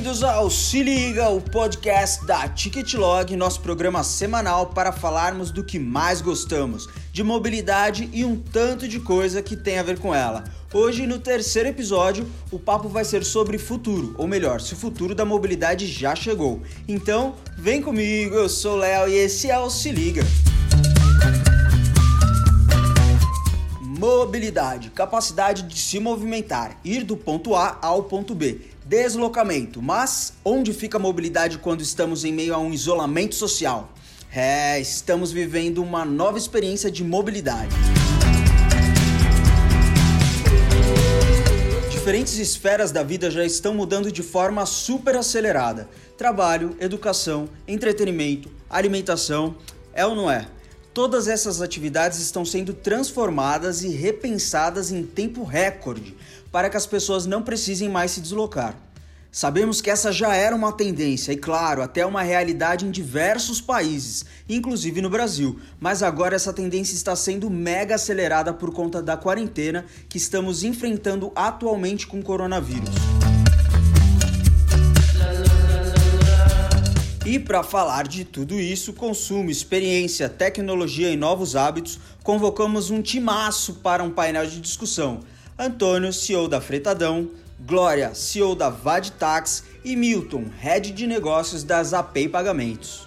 Bem-vindos ao Se Liga, o podcast da Ticketlog, nosso programa semanal para falarmos do que mais gostamos, de mobilidade e um tanto de coisa que tem a ver com ela. Hoje, no terceiro episódio, o papo vai ser sobre futuro, ou melhor, se o futuro da mobilidade já chegou. Então, vem comigo, eu sou Léo e esse é o Se Liga. Mobilidade, capacidade de se movimentar, ir do ponto A ao ponto B Deslocamento. Mas onde fica a mobilidade quando estamos em meio a um isolamento social? É, estamos vivendo uma nova experiência de mobilidade. Diferentes esferas da vida já estão mudando de forma super acelerada. Trabalho, educação, entretenimento, alimentação, é ou não é? Todas essas atividades estão sendo transformadas e repensadas em tempo recorde para que as pessoas não precisem mais se deslocar. Sabemos que essa já era uma tendência e, claro, até uma realidade em diversos países, inclusive no Brasil, mas agora essa tendência está sendo mega acelerada por conta da quarentena que estamos enfrentando atualmente com o coronavírus. E para falar de tudo isso, consumo, experiência, tecnologia e novos hábitos, convocamos um timaço para um painel de discussão. Antônio, CEO da Fretadão, Glória, CEO da Vadtax e Milton, Head de Negócios da Zapay Pagamentos.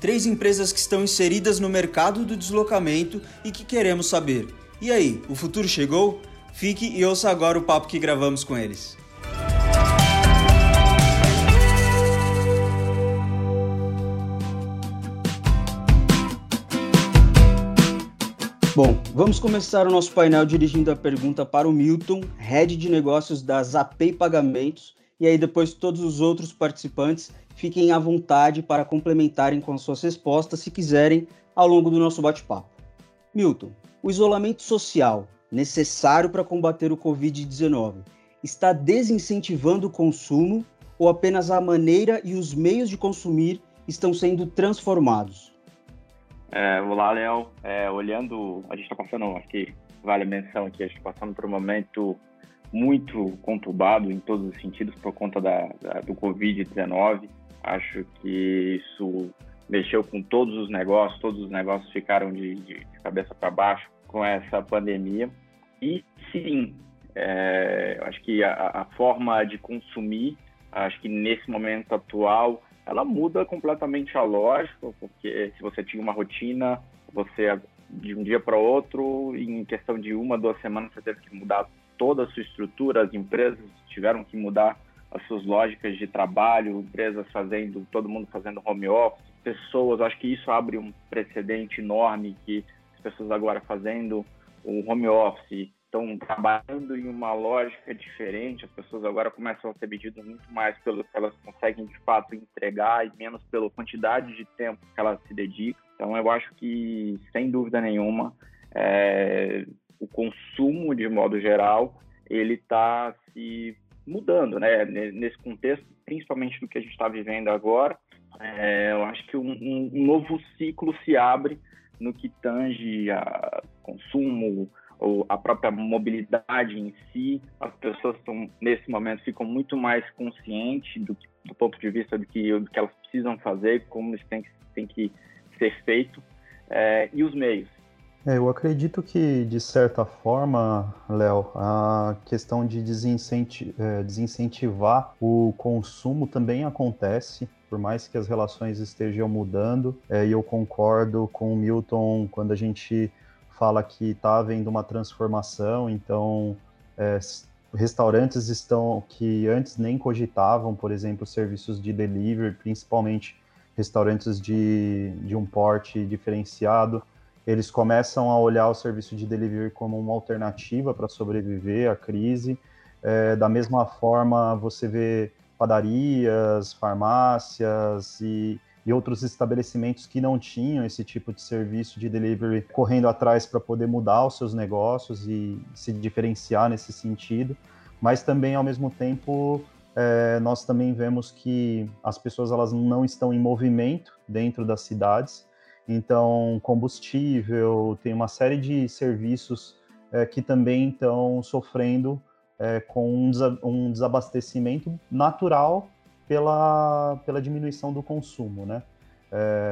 Três empresas que estão inseridas no mercado do deslocamento e que queremos saber. E aí, o futuro chegou? Fique e ouça agora o papo que gravamos com eles. Bom, vamos começar o nosso painel dirigindo a pergunta para o Milton, head de negócios da Zapay Pagamentos, e aí depois todos os outros participantes fiquem à vontade para complementarem com as suas respostas se quiserem ao longo do nosso bate-papo. Milton, o isolamento social necessário para combater o Covid-19 está desincentivando o consumo ou apenas a maneira e os meios de consumir estão sendo transformados? É, olá, Léo. É, olhando, a gente está passando, acho que vale a menção aqui, a gente está passando por um momento muito conturbado em todos os sentidos por conta da, da do Covid-19. Acho que isso mexeu com todos os negócios, todos os negócios ficaram de, de cabeça para baixo com essa pandemia. E sim, é, acho que a, a forma de consumir, acho que nesse momento atual, ela muda completamente a lógica, porque se você tinha uma rotina, você de um dia para outro, em questão de uma, duas semanas, você teve que mudar toda a sua estrutura, as empresas tiveram que mudar as suas lógicas de trabalho, empresas fazendo, todo mundo fazendo home office, pessoas, acho que isso abre um precedente enorme que as pessoas agora fazendo o home office, estão trabalhando em uma lógica diferente, as pessoas agora começam a ser medidas muito mais pelo que elas conseguem de fato entregar e menos pela quantidade de tempo que elas se dedicam. Então eu acho que, sem dúvida nenhuma, é, o consumo de modo geral ele está se mudando, né? Nesse contexto, principalmente do que a gente está vivendo agora, é, eu acho que um, um novo ciclo se abre no que tange a consumo, a própria mobilidade em si, as pessoas estão, nesse momento ficam muito mais conscientes do, do ponto de vista do que, do que elas precisam fazer, como isso tem, tem que ser feito, é, e os meios. É, eu acredito que, de certa forma, Léo, a questão de é, desincentivar o consumo também acontece, por mais que as relações estejam mudando, é, e eu concordo com o Milton quando a gente fala que está havendo uma transformação, então é, restaurantes estão que antes nem cogitavam, por exemplo, serviços de delivery, principalmente restaurantes de, de um porte diferenciado, eles começam a olhar o serviço de delivery como uma alternativa para sobreviver à crise. É, da mesma forma, você vê padarias, farmácias e e outros estabelecimentos que não tinham esse tipo de serviço de delivery correndo atrás para poder mudar os seus negócios e se diferenciar nesse sentido, mas também ao mesmo tempo é, nós também vemos que as pessoas elas não estão em movimento dentro das cidades, então combustível tem uma série de serviços é, que também estão sofrendo é, com um desabastecimento natural pela, pela diminuição do consumo, né?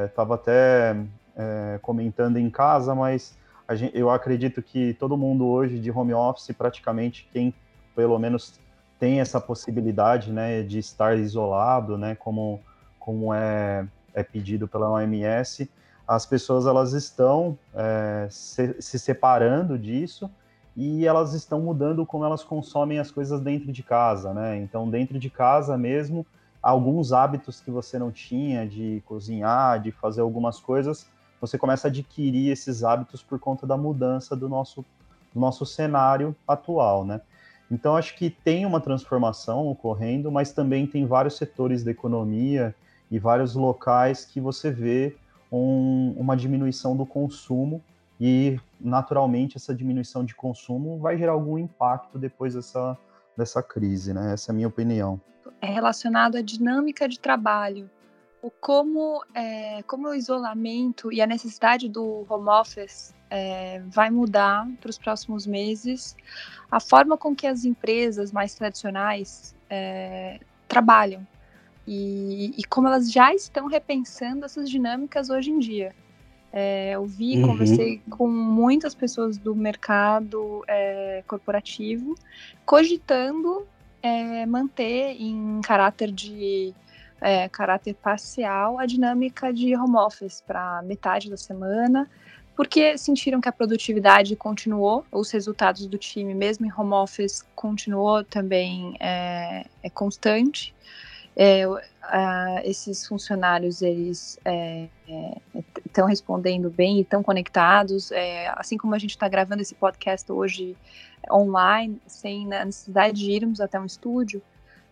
Estava é, até é, comentando em casa, mas gente, eu acredito que todo mundo hoje de home office, praticamente quem pelo menos tem essa possibilidade, né, de estar isolado, né, como, como é, é pedido pela OMS, as pessoas elas estão é, se, se separando disso e elas estão mudando como elas consomem as coisas dentro de casa, né? Então, dentro de casa mesmo, alguns hábitos que você não tinha de cozinhar, de fazer algumas coisas, você começa a adquirir esses hábitos por conta da mudança do nosso, do nosso cenário atual, né? Então, acho que tem uma transformação ocorrendo, mas também tem vários setores da economia e vários locais que você vê um, uma diminuição do consumo e, naturalmente, essa diminuição de consumo vai gerar algum impacto depois dessa, dessa crise, né? Essa é a minha opinião. É relacionado à dinâmica de trabalho o como, é, como o isolamento e a necessidade do home office é, vai mudar para os próximos meses a forma com que as empresas mais tradicionais é, trabalham e, e, como elas já estão repensando essas dinâmicas hoje em dia. É, eu vi, uhum. conversei com muitas pessoas do mercado é, corporativo cogitando é, manter em caráter de é, caráter parcial a dinâmica de home office para metade da semana, porque sentiram que a produtividade continuou, os resultados do time, mesmo em home office, continuou também é, é constante. É, esses funcionários eles estão é, é, respondendo bem e estão conectados, é, assim como a gente está gravando esse podcast hoje online, sem a necessidade de irmos até um estúdio,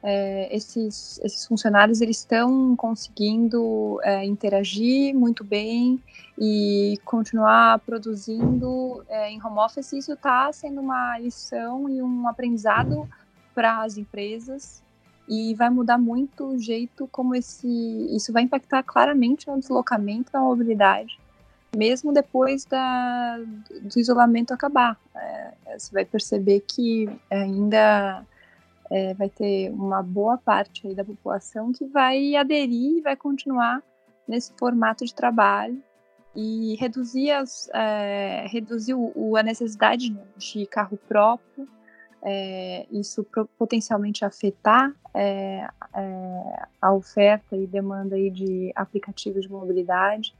é, esses, esses funcionários eles estão conseguindo interagir muito bem e continuar produzindo em home office. Isso está sendo uma lição e um aprendizado para as empresas e vai mudar muito o jeito como esse isso vai impactar claramente no deslocamento, na mobilidade, mesmo depois da, do isolamento acabar. É, você vai perceber que ainda é, vai ter uma boa parte da população que vai aderir e vai continuar nesse formato de trabalho e reduzir, as, é, reduzir o, a necessidade de carro próprio, é, isso potencialmente afetar é, é, a oferta e demanda aí de aplicativos de mobilidade.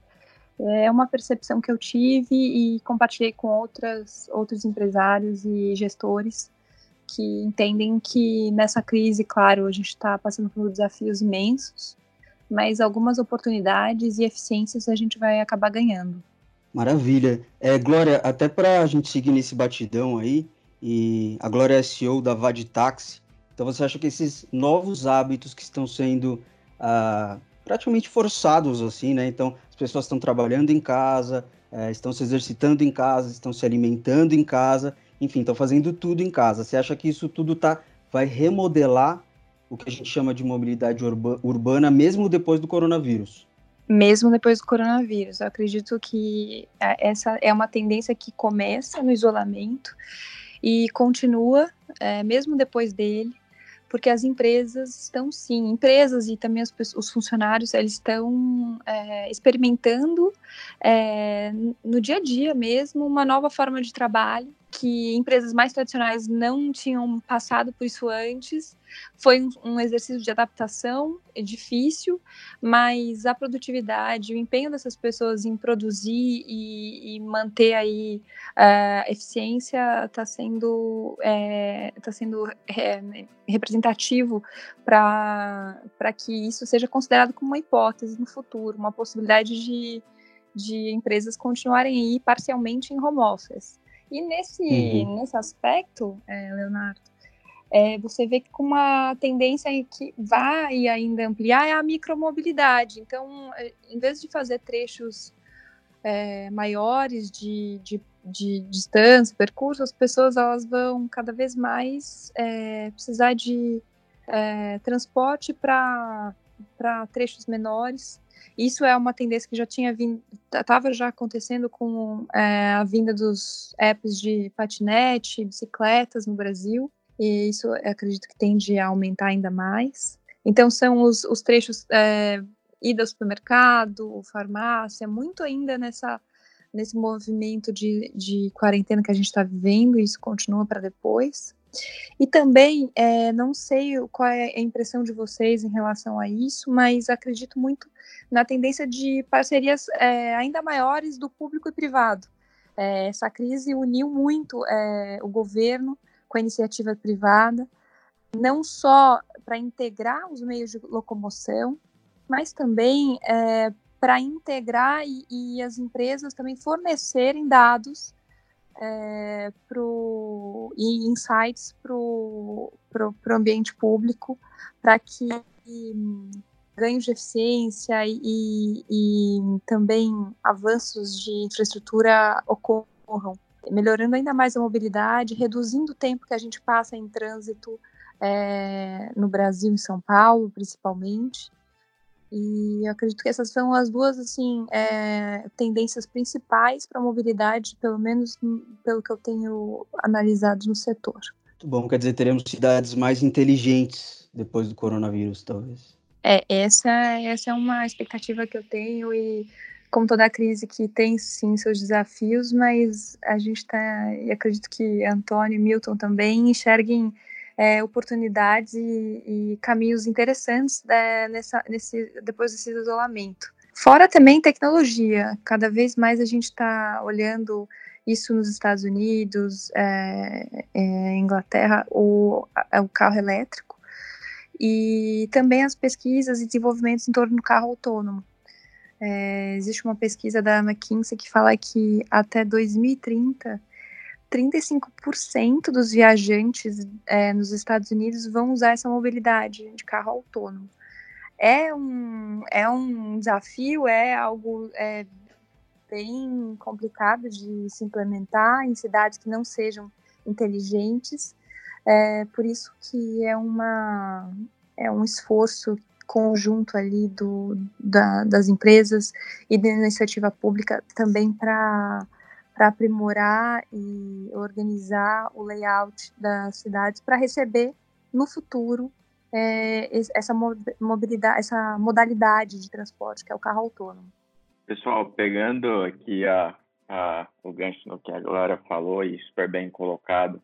É uma percepção que eu tive e compartilhei com outras, outros empresários e gestores que entendem que nessa crise, claro, a gente está passando por desafios imensos, mas algumas oportunidades e eficiências a gente vai acabar ganhando. Maravilha. É, Glória, até para a gente seguir nesse batidão aí, e a Glória é CEO da VAD Taxi, então você acha que esses novos hábitos que estão sendo ah, praticamente forçados, assim, né? Então, as pessoas estão trabalhando em casa, é, estão se exercitando em casa, estão se alimentando em casa, enfim, estão fazendo tudo em casa. Você acha que isso tudo tá, vai remodelar o que a gente chama de mobilidade urba, urbana, mesmo depois do coronavírus? Mesmo depois do coronavírus. Eu acredito que é, essa é uma tendência que começa no isolamento e continua, é, mesmo depois dele, porque as empresas estão sim, empresas e também os, os funcionários, eles estão é, experimentando é, no dia a dia mesmo uma nova forma de trabalho que empresas mais tradicionais não tinham passado por isso antes. Foi um, um exercício de adaptação, é difícil, mas a produtividade, o empenho dessas pessoas em produzir e, e manter aí a uh, eficiência está sendo, é, tá sendo é, representativo para que isso seja considerado como uma hipótese no futuro, uma possibilidade de, de empresas continuarem aí parcialmente em home office. E nesse, uhum. nesse aspecto, é, Leonardo, é, você vê que com uma tendência que vai ainda ampliar é a micromobilidade. Então, é, em vez de fazer trechos é, maiores de, de, de, distância, percurso, as pessoas elas vão cada vez mais é, precisar de é, transporte para trechos menores isso é uma tendência que já tinha vindo, estava já acontecendo com é, a vinda dos apps de patinete, bicicletas no Brasil, e isso acredito que tende a aumentar ainda mais. Então, são os, os trechos é, ida ao supermercado, farmácia, muito ainda nessa, nesse movimento de, de quarentena que a gente está vivendo, isso continua para depois. E também, é, não sei qual é a impressão de vocês em relação a isso, mas acredito muito na tendência de parcerias é, ainda maiores do público e privado. É, essa crise uniu muito é, o governo com a iniciativa privada, não só para integrar os meios de locomoção, mas também é, para integrar e, e, as empresas também fornecerem dados é, pro, e insights para o ambiente público, para que um, ganhos de eficiência e, e, e também avanços de infraestrutura ocorram, melhorando ainda mais a mobilidade, reduzindo o tempo que a gente passa em trânsito é, no Brasil, em São Paulo, principalmente. E eu acredito que essas são as duas assim é, tendências principais para a mobilidade, pelo menos pelo que eu tenho analisado no setor. Muito bom, quer dizer, teremos cidades mais inteligentes depois do coronavírus, talvez. É, essa, essa é uma expectativa que eu tenho e como toda crise que tem sim seus desafios, mas a gente está, e acredito que Antônio e Milton também enxerguem é, oportunidades e, e, caminhos interessantes é, nessa, nesse, depois desse isolamento. Fora também tecnologia, cada vez mais a gente está olhando isso nos Estados Unidos, é, é, Inglaterra, o, o carro elétrico, e também as pesquisas e desenvolvimentos em torno do carro autônomo. É, existe uma pesquisa da McKinsey que fala que até 2030 35% dos viajantes é, nos Estados Unidos vão usar essa mobilidade de carro autônomo. É um, é um desafio, é algo é, bem complicado de se implementar em cidades que não sejam inteligentes. É, por isso que é, uma, é um esforço conjunto ali do, da, das empresas e da iniciativa pública também para para aprimorar e organizar o layout das cidades para receber no futuro é, essa mobilidade, essa modalidade de transporte que é o carro autônomo. Pessoal, pegando aqui a, a, o gancho no que a Glória falou e super bem colocado,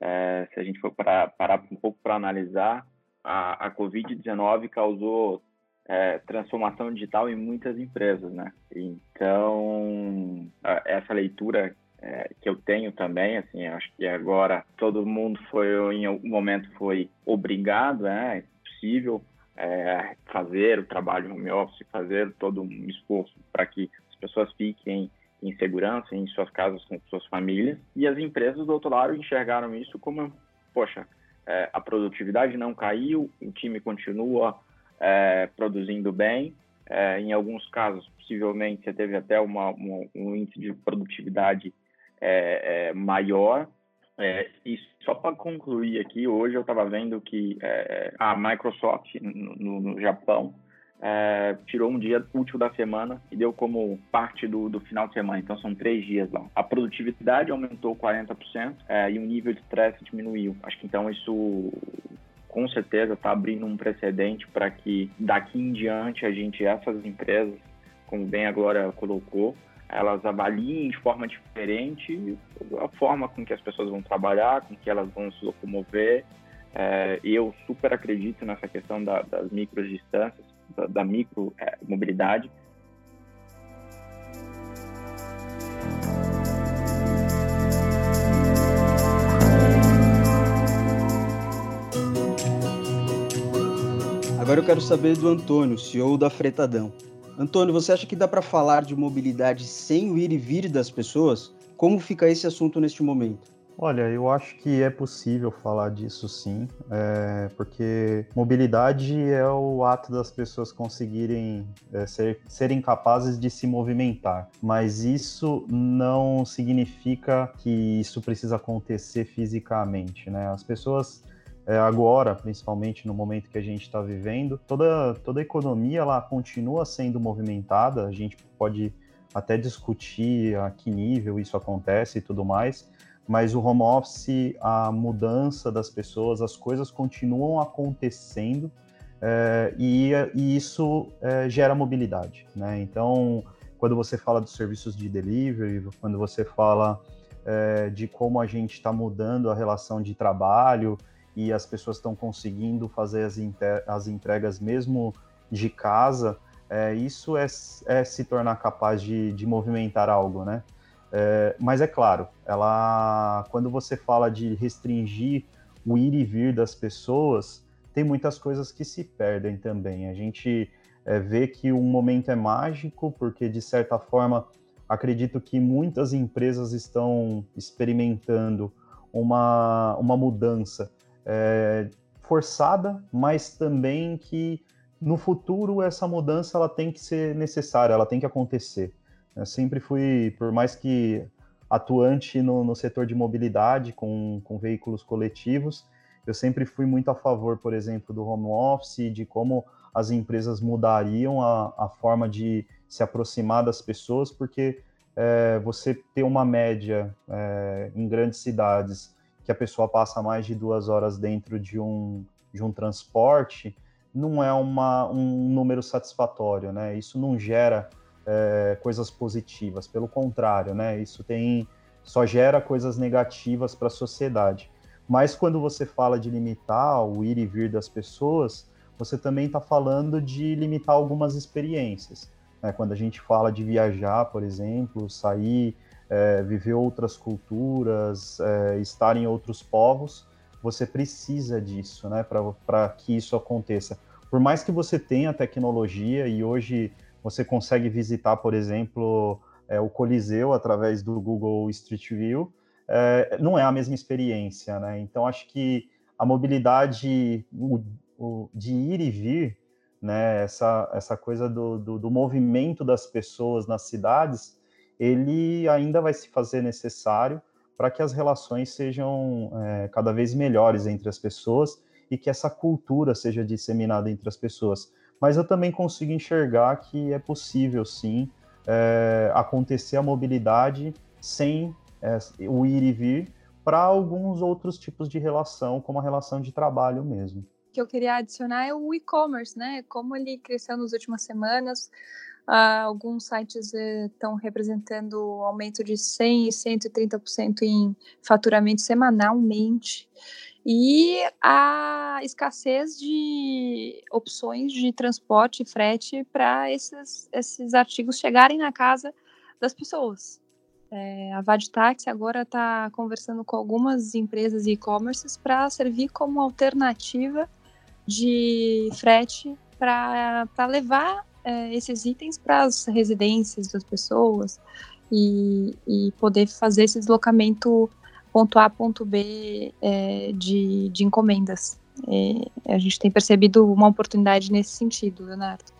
é, se a gente for para parar um pouco para analisar, a, a Covid-19 causou é, transformação digital em muitas empresas, né? Então, essa leitura é, que eu tenho também, assim, acho que agora todo mundo foi, em algum momento foi obrigado, né? É possível é, fazer o trabalho home office, fazer todo um esforço para que as pessoas fiquem em segurança em suas casas com suas famílias. E as empresas do outro lado enxergaram isso como, poxa, é, a produtividade não caiu, o time continua é, produzindo bem. É, em alguns casos, possivelmente, você teve até uma, uma, um índice de produtividade é, é maior. É, e só para concluir aqui, hoje eu estava vendo que é, a Microsoft no, no Japão tirou um dia útil da semana e deu como parte do, do, final de semana. Então são três dias lá. A produtividade aumentou 40% e o nível de estresse diminuiu. Acho que então isso com certeza está abrindo um precedente para que daqui em diante a gente, essas empresas, como bem a Glória colocou, elas avaliem de forma diferente a forma com que as pessoas vão trabalhar, com que elas vão se locomover. É, eu super acredito nessa questão da, das microdistâncias, da, da micro é, mobilidade, Agora eu quero saber do Antônio, CEO da Fretadão. Antônio, você acha que dá para falar de mobilidade sem o ir e vir das pessoas? Como fica esse assunto neste momento? Olha, eu acho que é possível falar disso sim, é, porque mobilidade é o ato das pessoas conseguirem é, ser, serem capazes de se movimentar, mas isso não significa que isso precisa acontecer fisicamente, né? As pessoas é, agora, principalmente no momento que a gente está vivendo, toda, toda a economia ela continua sendo movimentada, a gente pode até discutir a que nível isso acontece e tudo mais, mas o home office, a mudança das pessoas, as coisas continuam acontecendo é, e, e, isso é, gera mobilidade. Né? Então, quando você fala dos serviços de delivery, quando você fala é, de como a gente está mudando a relação de trabalho e as pessoas estão conseguindo fazer as, as entregas mesmo de casa, é, isso é, é, se tornar capaz de, de movimentar algo, né? É, mas é claro, ela, quando você fala de restringir o ir e vir das pessoas, tem muitas coisas que se perdem também. A gente é, vê que um momento é mágico, porque de certa forma acredito que muitas empresas estão experimentando uma, uma mudança é, forçada, mas também que no futuro essa mudança ela tem que ser necessária, ela tem que acontecer. Eu sempre fui, por mais que atuante no, no setor de mobilidade com, com veículos coletivos, eu sempre fui muito a favor, por exemplo, do home office, de como as empresas mudariam a, a forma de se aproximar das pessoas, porque é, você ter uma média é, em grandes cidades que a pessoa passa mais de duas horas dentro de um, de um transporte, não é uma, um número satisfatório, né? Isso não gera é, coisas positivas, pelo contrário, né? Isso tem só gera coisas negativas para a sociedade. Mas quando você fala de limitar o ir e vir das pessoas, você também está falando de limitar algumas experiências. Né? Quando a gente fala de viajar, por exemplo, sair, é, viver outras culturas, é, estar em outros povos, você precisa disso, né, para que isso aconteça. Por mais que você tenha tecnologia e hoje você consegue visitar, por exemplo, é, o Coliseu através do Google Street View, é, não é a mesma experiência, né? Então acho que a mobilidade o, o, de ir e vir, né? Essa, essa coisa do, do, do, movimento das pessoas nas cidades, ele ainda vai se fazer necessário para que as relações sejam é, cada vez melhores entre as pessoas e que essa cultura seja disseminada entre as pessoas. Mas eu também consigo enxergar que é possível, sim, é, acontecer a mobilidade sem é, o ir e vir para alguns outros tipos de relação, como a relação de trabalho mesmo. O que eu queria adicionar é o e-commerce, né? Como ele cresceu nas últimas semanas, uh, alguns sites estão uh, representando aumento de 100% e 130% em faturamento semanalmente. E a escassez de opções de transporte e frete para esses, esses artigos chegarem na casa das pessoas. É, a Vadtaxi agora está conversando com algumas empresas e-commerce para servir como alternativa de frete para levar é, esses itens para as residências das pessoas e, e, poder fazer esse deslocamento ponto A, ponto B é, de, de encomendas. É, a gente tem percebido uma oportunidade nesse sentido, Leonardo.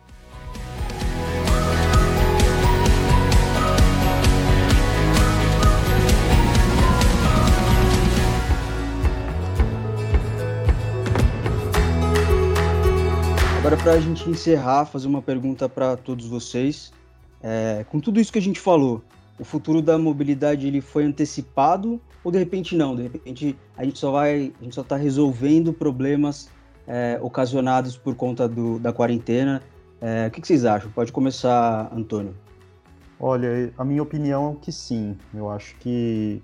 Agora, para a gente encerrar, fazer uma pergunta para todos vocês. É, com tudo isso que a gente falou, o futuro da mobilidade ele foi antecipado ou de repente não? De repente a gente só vai, a gente só está resolvendo problemas é, ocasionados por conta do, da quarentena. É, o que, que vocês acham? Pode começar, Antônio. Olha, a minha opinião é que sim. Eu acho que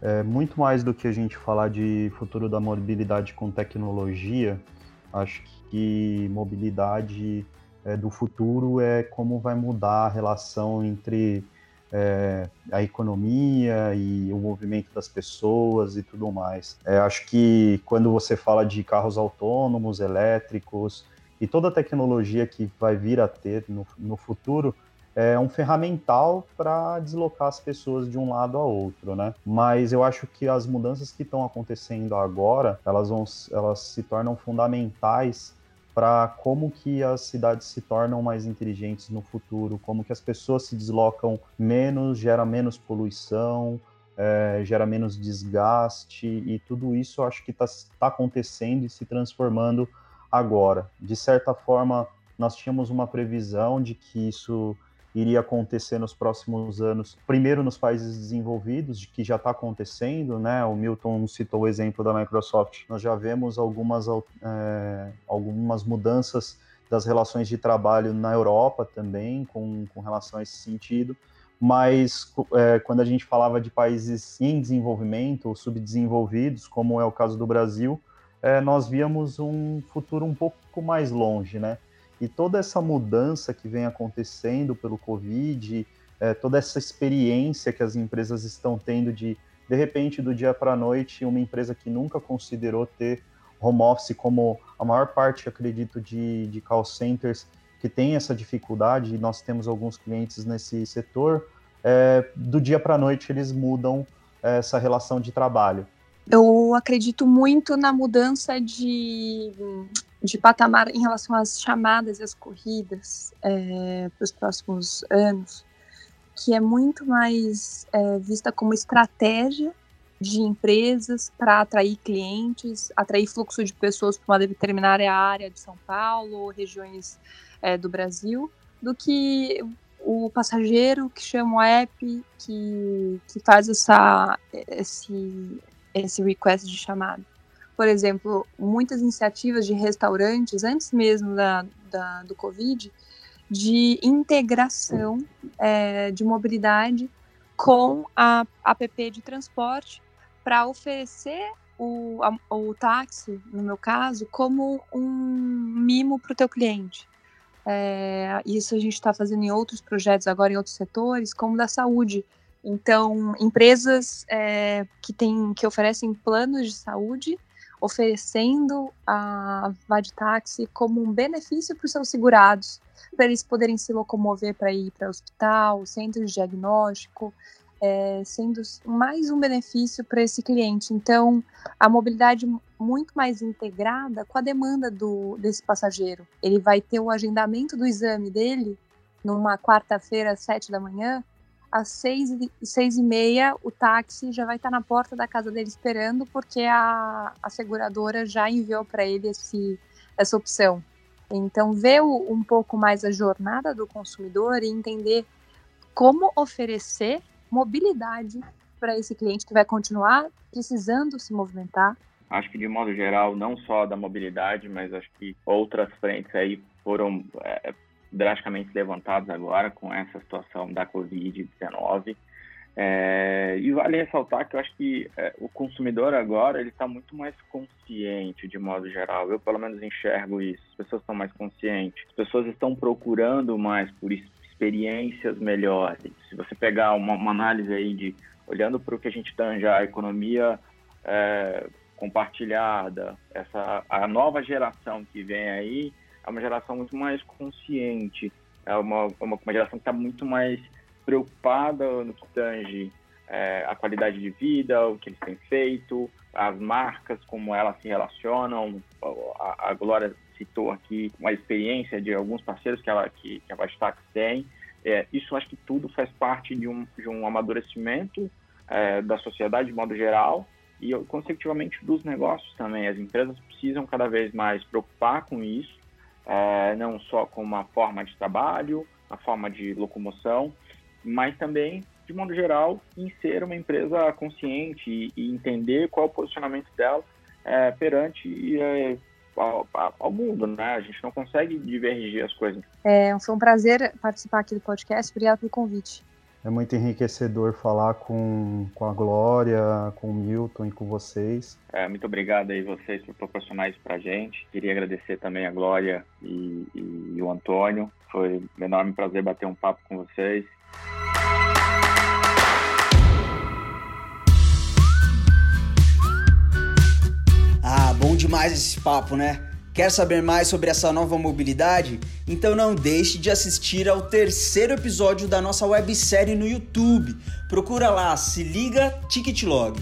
é, muito mais do que a gente falar de futuro da mobilidade com tecnologia, acho que mobilidade é, do futuro é como vai mudar a relação entre é, a economia e o movimento das pessoas e tudo mais. É, acho que quando você fala de carros autônomos, elétricos e toda a tecnologia que vai vir a ter no, no futuro, é um ferramental para deslocar as pessoas de um lado a outro, né? Mas eu acho que as mudanças que estão acontecendo agora, elas, vão, elas se tornam fundamentais para como que as cidades se tornam mais inteligentes no futuro, como que as pessoas se deslocam menos, gera menos poluição, é, gera menos desgaste e tudo isso acho que está tá acontecendo e se transformando agora. De certa forma, nós tínhamos uma previsão de que isso iria acontecer nos próximos anos, primeiro nos países desenvolvidos, de que já está acontecendo, né? O Milton citou o exemplo da Microsoft. Nós já vemos algumas, é, algumas mudanças das relações de trabalho na Europa também, com, com relação a esse sentido. Mas é, quando a gente falava de países em desenvolvimento ou subdesenvolvidos, como é o caso do Brasil, é, nós víamos um futuro um pouco mais longe, né? E toda essa mudança que vem acontecendo pelo Covid, é, toda essa experiência que as empresas estão tendo de, de repente, do dia para a noite, uma empresa que nunca considerou ter home office como a maior parte, acredito, de, de call centers que tem essa dificuldade, e nós temos alguns clientes nesse setor, é, do dia para a noite eles mudam é, essa relação de trabalho. Eu acredito muito na mudança de de patamar em relação às chamadas e às corridas é, para os próximos anos, que é muito mais é, vista como estratégia de empresas para atrair clientes, atrair fluxo de pessoas para uma determinada área de São Paulo ou regiões é, do Brasil, do que o passageiro que chama o app que, que faz essa, esse, esse request de chamada por exemplo, muitas iniciativas de restaurantes, antes mesmo da, da do Covid, de integração é, de mobilidade com a app de transporte para oferecer o, a, o táxi, no meu caso, como um mimo para o teu cliente. É, isso a gente está fazendo em outros projetos agora em outros setores, como da saúde. Então, empresas é, que, tem, que oferecem planos de saúde oferecendo a Vadtaxi como um benefício para os seus segurados, para eles poderem se locomover para ir para o hospital, centro de diagnóstico, é, sendo mais um benefício para esse cliente. Então, a mobilidade muito mais integrada com a demanda do, desse passageiro. Ele vai ter o agendamento do exame dele numa quarta-feira, às sete da manhã, às seis, seis e meia o táxi já vai estar na porta da casa dele esperando, porque a, a seguradora já enviou para ele esse, essa opção. Então, ver um pouco mais a jornada do consumidor e entender como oferecer mobilidade para esse cliente que vai continuar precisando se movimentar. Acho que de modo geral, não só da mobilidade, mas acho que outras frentes aí foram é, drasticamente levantados agora com essa situação da Covid-19. É, e vale ressaltar que eu acho que é, o consumidor agora ele está muito mais consciente de modo geral. Eu pelo menos enxergo isso. As pessoas estão mais conscientes. As pessoas estão procurando mais por experiências melhores. Se você pegar uma, uma análise aí de olhando para o que a gente tem já a economia é, compartilhada, essa a nova geração que vem aí, é uma geração muito mais consciente, é uma, uma, uma geração que está muito mais preocupada no que tange é, a qualidade de vida, o que eles têm feito, as marcas, como elas se relacionam. A, a Glória citou aqui uma experiência de alguns parceiros que, ela, que, que a Vastax tem. É, isso acho que tudo faz parte de um, de um amadurecimento é, da sociedade de modo geral e, consecutivamente, dos negócios também. As empresas precisam cada vez mais preocupar com isso é, não só com uma forma de trabalho, uma forma de locomoção, mas também, de modo geral, em ser uma empresa consciente e, e entender qual é o posicionamento dela é, perante é, ao, ao, mundo, né? A gente não consegue divergir as coisas. É, foi um prazer participar aqui do podcast. Obrigada pelo convite. É muito enriquecedor falar com, com a Glória, com o Milton e com vocês. É, muito obrigado aí vocês por proporcionar isso pra gente. Queria agradecer também a Glória e, e, e o Antônio. Foi um enorme prazer bater um papo com vocês. Ah, bom demais esse papo, né? Quer saber mais sobre essa nova mobilidade? Então não deixe de assistir ao terceiro episódio da nossa websérie no YouTube. Procura lá, se liga Ticketlog.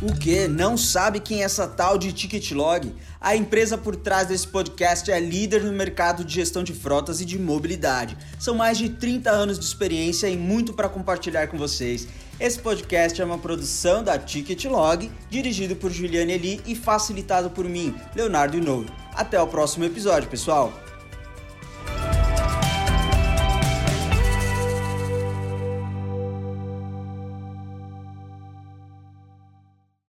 O que? Não sabe quem é essa tal de Ticketlog? A empresa por trás desse podcast é líder no mercado de gestão de frotas e de mobilidade. São mais de 30 anos de experiência e muito para compartilhar com vocês. Esse podcast é uma produção da Ticketlog, dirigido por Juliane Eli e facilitado por mim, Leonardo Inouro. Até o próximo episódio, pessoal!